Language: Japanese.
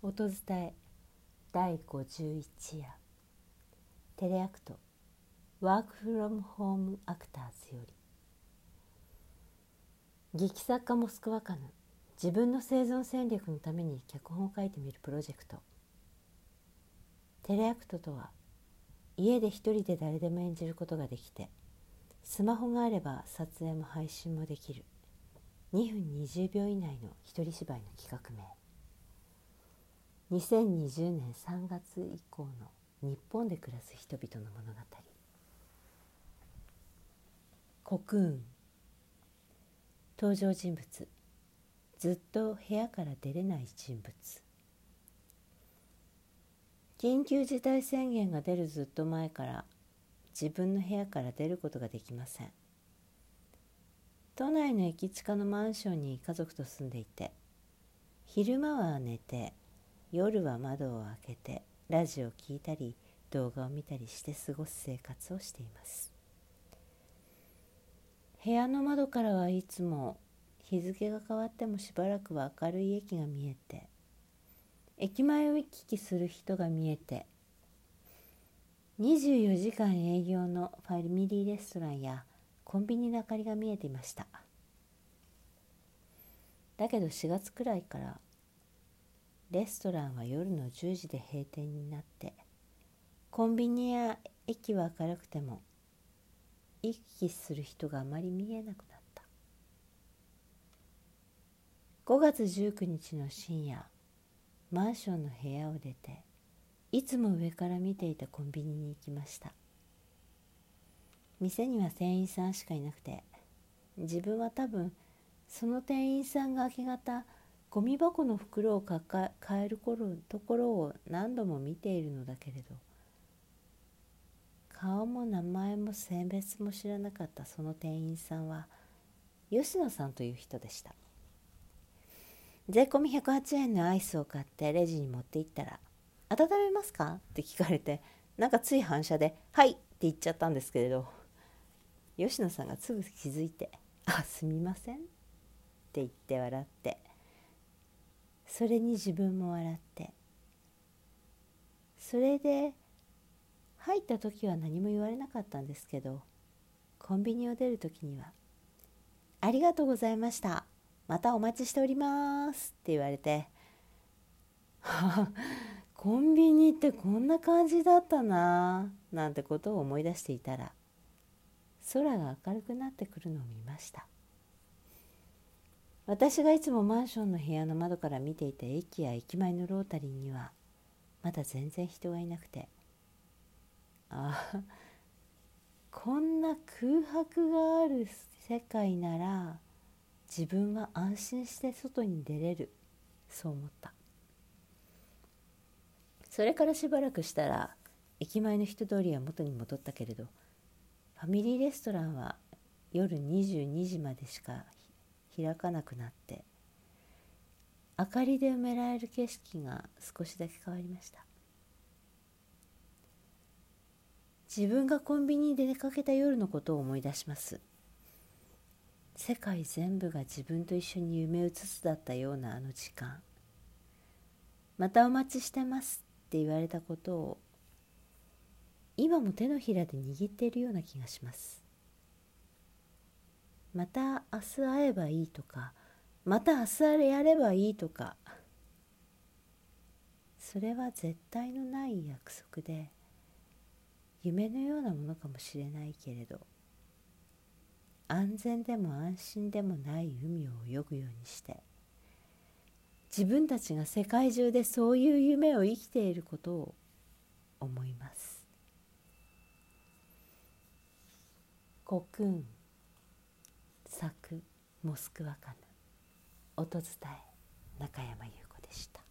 音伝え第51夜。テレアクト。ワークフロムホームアクターズより。劇作家モスクワカヌ自分の生存戦略のために脚本を書いてみるプロジェクト。テレアクトとは家で一人で誰でも演じることができてスマホがあれば撮影も配信もできる。2分20秒以内の一人芝居の企画名。2020年3月以降の日本で暮らす人々の物語。コクーン。登場人物。ずっと部屋から出れない人物。緊急事態宣言が出るずっと前から自分の部屋から出ることができません。都内の駅近のマンションに家族と住んでいて昼間は寝て夜は窓を開けてラジオを聴いたり動画を見たりして過ごす生活をしています。部屋の窓からはいつも日付が変わってもしばらくは明るい駅が見えて駅前を行き来する人が見えて24時間営業のファミリーレストランやコンビニの明かりが見えていました。だけど4月くらいからレストランは夜の10時で閉店になってコンビニや駅は明るくても行き来する人があまり見えなくなった。5月19日の深夜マンションの部屋を出ていつも上から見ていたコンビニに行きました。店には店員さんしかいなくて自分は多分その店員さんが明け方ゴミ箱の袋を抱える頃ところを何度も見ているのだけれど顔も名前も性別も知らなかったその店員さんは吉野さんという人でした。税込み108円のアイスを買ってレジに持って行ったら「温めますか?」って聞かれてなんかつい反射で「はい」って言っちゃったんですけれど吉野さんがすぐ気づいて「あすみません」って言って笑ってそれに自分も笑って。それで入った時は何も言われなかったんですけどコンビニを出る時には「ありがとうございましたまたお待ちしております」って言われて コンビニってこんな感じだったななんてことを思い出していたら空が明るくなってくるのを見ました。私がいつもマンションの部屋の窓から見ていた駅や駅前のロータリーにはまだ全然人がいなくて。ああこんな空白がある世界なら自分は安心して外に出れる。そう思った。それからしばらくしたら駅前の人通りは元に戻ったけれどファミリーレストランは夜22時までしか開かなくなって明かりで埋められる景色が少しだけ変わりました。自分がコンビニで出かけた夜のことを思い出します。世界全部が自分と一緒に夢うつつだったようなあの時間。またお待ちしてますって言われたことを今も手のひらで握っているような気がします。また明日会えばいいとかまた明日あれやればいいとか。それは絶対のない約束で夢のようなものかもしれないけれど安全でも安心でもない海を泳ぐようにして自分たちが世界中でそういう夢を生きていることを思います。コクーン。作モスクワかな音伝え中山優子でした。